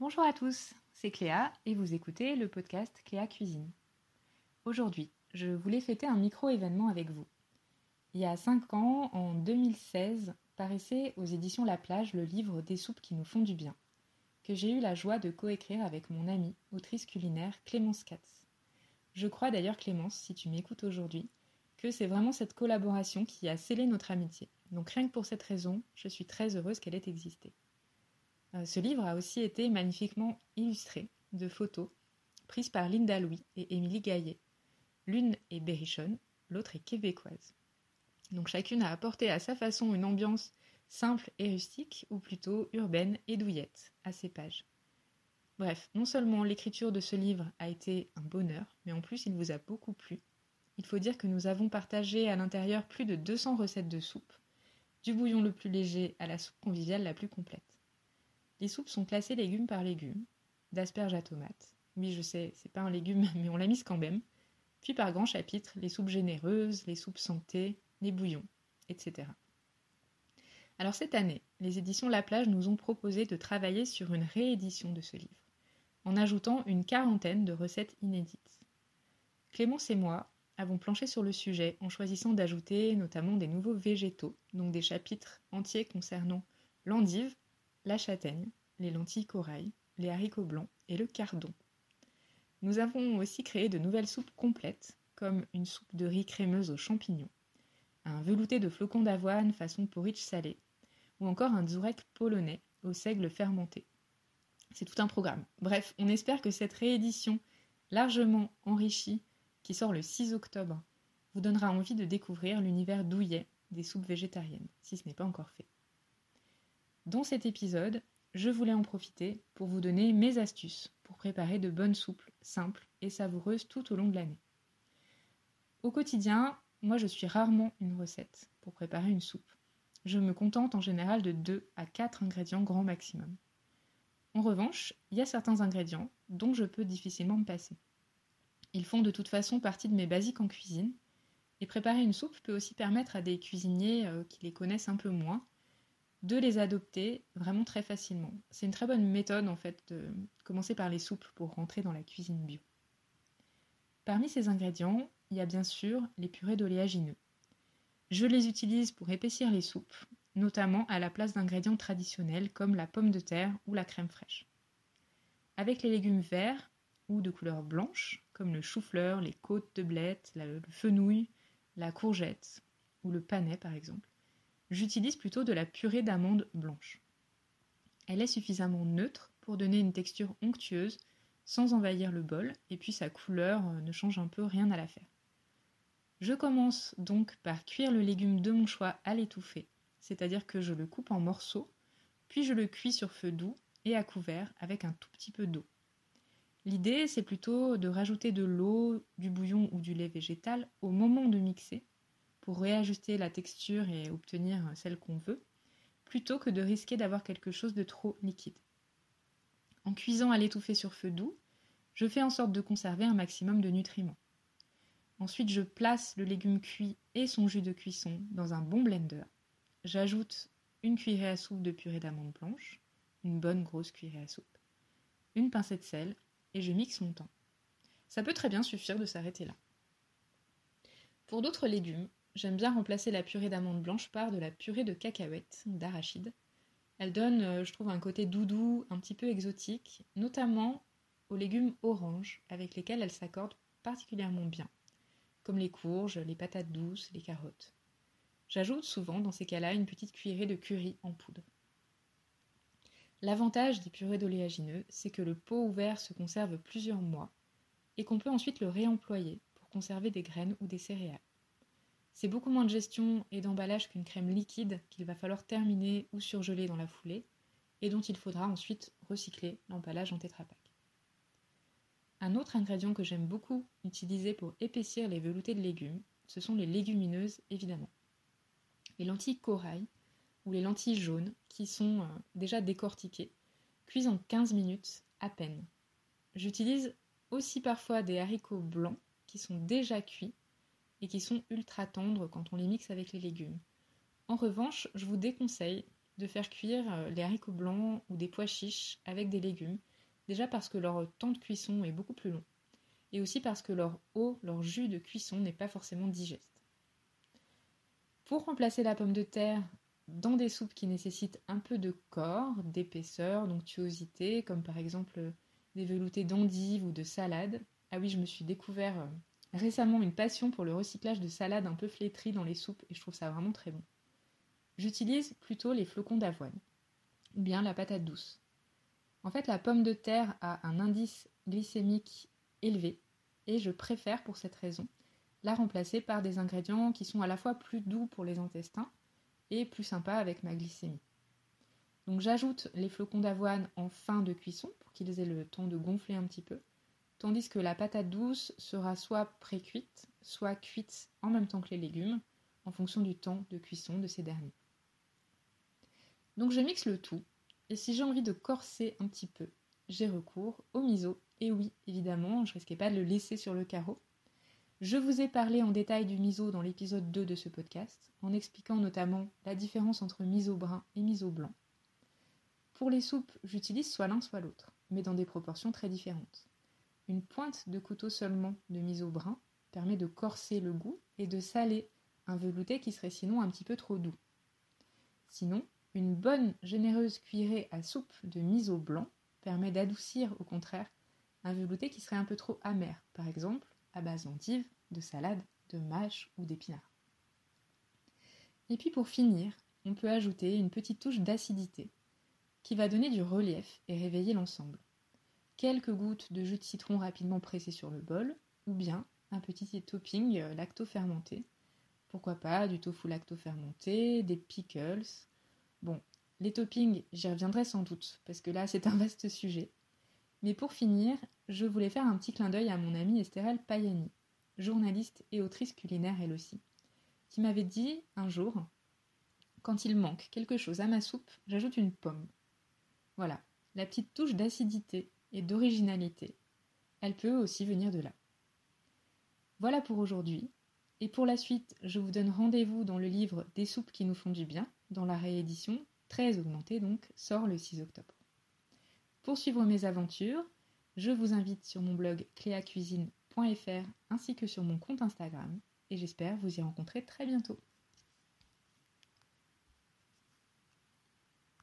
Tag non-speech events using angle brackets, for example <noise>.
Bonjour à tous, c'est Cléa et vous écoutez le podcast Cléa Cuisine. Aujourd'hui, je voulais fêter un micro-événement avec vous. Il y a 5 ans, en 2016, paraissait aux éditions La Plage le livre Des soupes qui nous font du bien, que j'ai eu la joie de coécrire avec mon amie, autrice culinaire Clémence Katz. Je crois d'ailleurs, Clémence, si tu m'écoutes aujourd'hui, que c'est vraiment cette collaboration qui a scellé notre amitié. Donc rien que pour cette raison, je suis très heureuse qu'elle ait existé. Euh, ce livre a aussi été magnifiquement illustré de photos prises par Linda Louis et Émilie Gaillet. L'une est berrichonne, l'autre est québécoise. Donc chacune a apporté à sa façon une ambiance simple et rustique, ou plutôt urbaine et douillette, à ses pages. Bref, non seulement l'écriture de ce livre a été un bonheur, mais en plus il vous a beaucoup plu. Il faut dire que nous avons partagé à l'intérieur plus de 200 recettes de soupe, du bouillon le plus léger à la soupe conviviale la plus complète. Les soupes sont classées légumes par légumes, d'asperges à tomates. Oui, je sais, c'est pas un légume, <laughs> mais on l'a mise quand même. Puis par grands chapitres, les soupes généreuses, les soupes santé, les bouillons, etc. Alors cette année, les éditions La Plage nous ont proposé de travailler sur une réédition de ce livre, en ajoutant une quarantaine de recettes inédites. Clémence et moi avons planché sur le sujet en choisissant d'ajouter notamment des nouveaux végétaux, donc des chapitres entiers concernant l'endive, la châtaigne, les lentilles corail, les haricots blancs et le cardon. Nous avons aussi créé de nouvelles soupes complètes, comme une soupe de riz crémeuse aux champignons, un velouté de flocons d'avoine façon porridge salé, ou encore un dzurek polonais au seigle fermenté. C'est tout un programme. Bref, on espère que cette réédition largement enrichie, qui sort le 6 octobre, vous donnera envie de découvrir l'univers douillet des soupes végétariennes, si ce n'est pas encore fait. Dans cet épisode, je voulais en profiter pour vous donner mes astuces pour préparer de bonnes soupes simples et savoureuses tout au long de l'année. Au quotidien, moi je suis rarement une recette pour préparer une soupe. Je me contente en général de 2 à 4 ingrédients grand maximum. En revanche, il y a certains ingrédients dont je peux difficilement me passer. Ils font de toute façon partie de mes basiques en cuisine, et préparer une soupe peut aussi permettre à des cuisiniers euh, qui les connaissent un peu moins de les adopter vraiment très facilement. C'est une très bonne méthode en fait de commencer par les soupes pour rentrer dans la cuisine bio. Parmi ces ingrédients, il y a bien sûr les purées d'oléagineux. Je les utilise pour épaissir les soupes, notamment à la place d'ingrédients traditionnels comme la pomme de terre ou la crème fraîche. Avec les légumes verts ou de couleur blanche, comme le chou-fleur, les côtes de blettes, le fenouil, la courgette ou le panais par exemple, j'utilise plutôt de la purée d'amandes blanches. Elle est suffisamment neutre pour donner une texture onctueuse sans envahir le bol, et puis sa couleur euh, ne change un peu rien à l'affaire. Je commence donc par cuire le légume de mon choix à l'étouffer, c'est-à-dire que je le coupe en morceaux, puis je le cuis sur feu doux et à couvert avec un tout petit peu d'eau. L'idée, c'est plutôt de rajouter de l'eau, du bouillon ou du lait végétal au moment de mixer pour réajuster la texture et obtenir celle qu'on veut, plutôt que de risquer d'avoir quelque chose de trop liquide. En cuisant à l'étouffer sur feu doux, je fais en sorte de conserver un maximum de nutriments. Ensuite, je place le légume cuit et son jus de cuisson dans un bon blender. J'ajoute une cuillerée à soupe de purée d'amandes blanches, une bonne grosse cuillerée à soupe, une pincée de sel et je mixe mon temps. Ça peut très bien suffire de s'arrêter là. Pour d'autres légumes, J'aime bien remplacer la purée d'amandes blanches par de la purée de cacahuètes, d'arachide. Elle donne, euh, je trouve, un côté doudou, un petit peu exotique, notamment aux légumes oranges, avec lesquels elle s'accorde particulièrement bien, comme les courges, les patates douces, les carottes. J'ajoute souvent dans ces cas-là une petite cuillerée de curry en poudre. L'avantage des purées d'oléagineux, c'est que le pot ouvert se conserve plusieurs mois et qu'on peut ensuite le réemployer pour conserver des graines ou des céréales. C'est beaucoup moins de gestion et d'emballage qu'une crème liquide qu'il va falloir terminer ou surgeler dans la foulée et dont il faudra ensuite recycler l'emballage en tétrapac. Un autre ingrédient que j'aime beaucoup utiliser pour épaissir les veloutés de légumes, ce sont les légumineuses évidemment. Les lentilles corail ou les lentilles jaunes qui sont euh, déjà décortiquées, cuisent en 15 minutes à peine. J'utilise aussi parfois des haricots blancs qui sont déjà cuits et qui sont ultra tendres quand on les mixe avec les légumes. En revanche, je vous déconseille de faire cuire euh, les haricots blancs ou des pois chiches avec des légumes, déjà parce que leur temps de cuisson est beaucoup plus long, et aussi parce que leur eau, leur jus de cuisson n'est pas forcément digeste. Pour remplacer la pomme de terre dans des soupes qui nécessitent un peu de corps, d'épaisseur, d'onctuosité, comme par exemple des veloutés d'endives ou de salade. Ah oui, je me suis découvert euh, récemment une passion pour le recyclage de salades un peu flétries dans les soupes et je trouve ça vraiment très bon. J'utilise plutôt les flocons d'avoine ou bien la patate douce. En fait, la pomme de terre a un indice glycémique élevé et je préfère pour cette raison la remplacer par des ingrédients qui sont à la fois plus doux pour les intestins et plus sympas avec ma glycémie. Donc j'ajoute les flocons d'avoine en fin de cuisson pour qu'ils aient le temps de gonfler un petit peu, tandis que la patate douce sera soit pré-cuite, soit cuite en même temps que les légumes, en fonction du temps de cuisson de ces derniers. Donc je mixe le tout, et si j'ai envie de corser un petit peu, j'ai recours au miso. Et oui, évidemment, je risquais pas de le laisser sur le carreau. Je vous ai parlé en détail du miso dans l'épisode 2 de ce podcast, en expliquant notamment la différence entre miso brun et miso blanc. Pour les soupes, j'utilise soit l'un soit l'autre, mais dans des proportions très différentes. Une pointe de couteau seulement de miso brun permet de corser le goût et de saler un velouté qui serait sinon un petit peu trop doux. Sinon, une bonne généreuse cuillerée à soupe de miso blanc permet d'adoucir au contraire un velouté qui serait un peu trop amer, par exemple à base d'endives, de salade, de mâche ou d'épinards. Et puis pour finir, on peut ajouter une petite touche d'acidité qui va donner du relief et réveiller l'ensemble. Quelques gouttes de jus de citron rapidement pressé sur le bol, ou bien un petit topping euh, lacto-fermenté. Pourquoi pas du tofu lacto-fermenté, des pickles. Bon, les toppings, j'y reviendrai sans doute, parce que là c'est un vaste sujet. Mais pour finir, je voulais faire un petit clin d'œil à mon amie Estherelle Payani, journaliste et autrice culinaire elle aussi, qui m'avait dit un jour Quand il manque quelque chose à ma soupe, j'ajoute une pomme. Voilà, la petite touche d'acidité et d'originalité. Elle peut aussi venir de là. Voilà pour aujourd'hui. Et pour la suite, je vous donne rendez-vous dans le livre Des soupes qui nous font du bien, dans la réédition, très augmentée donc, sort le 6 octobre. Pour suivre mes aventures, je vous invite sur mon blog cléacuisine.fr ainsi que sur mon compte Instagram et j'espère vous y rencontrer très bientôt.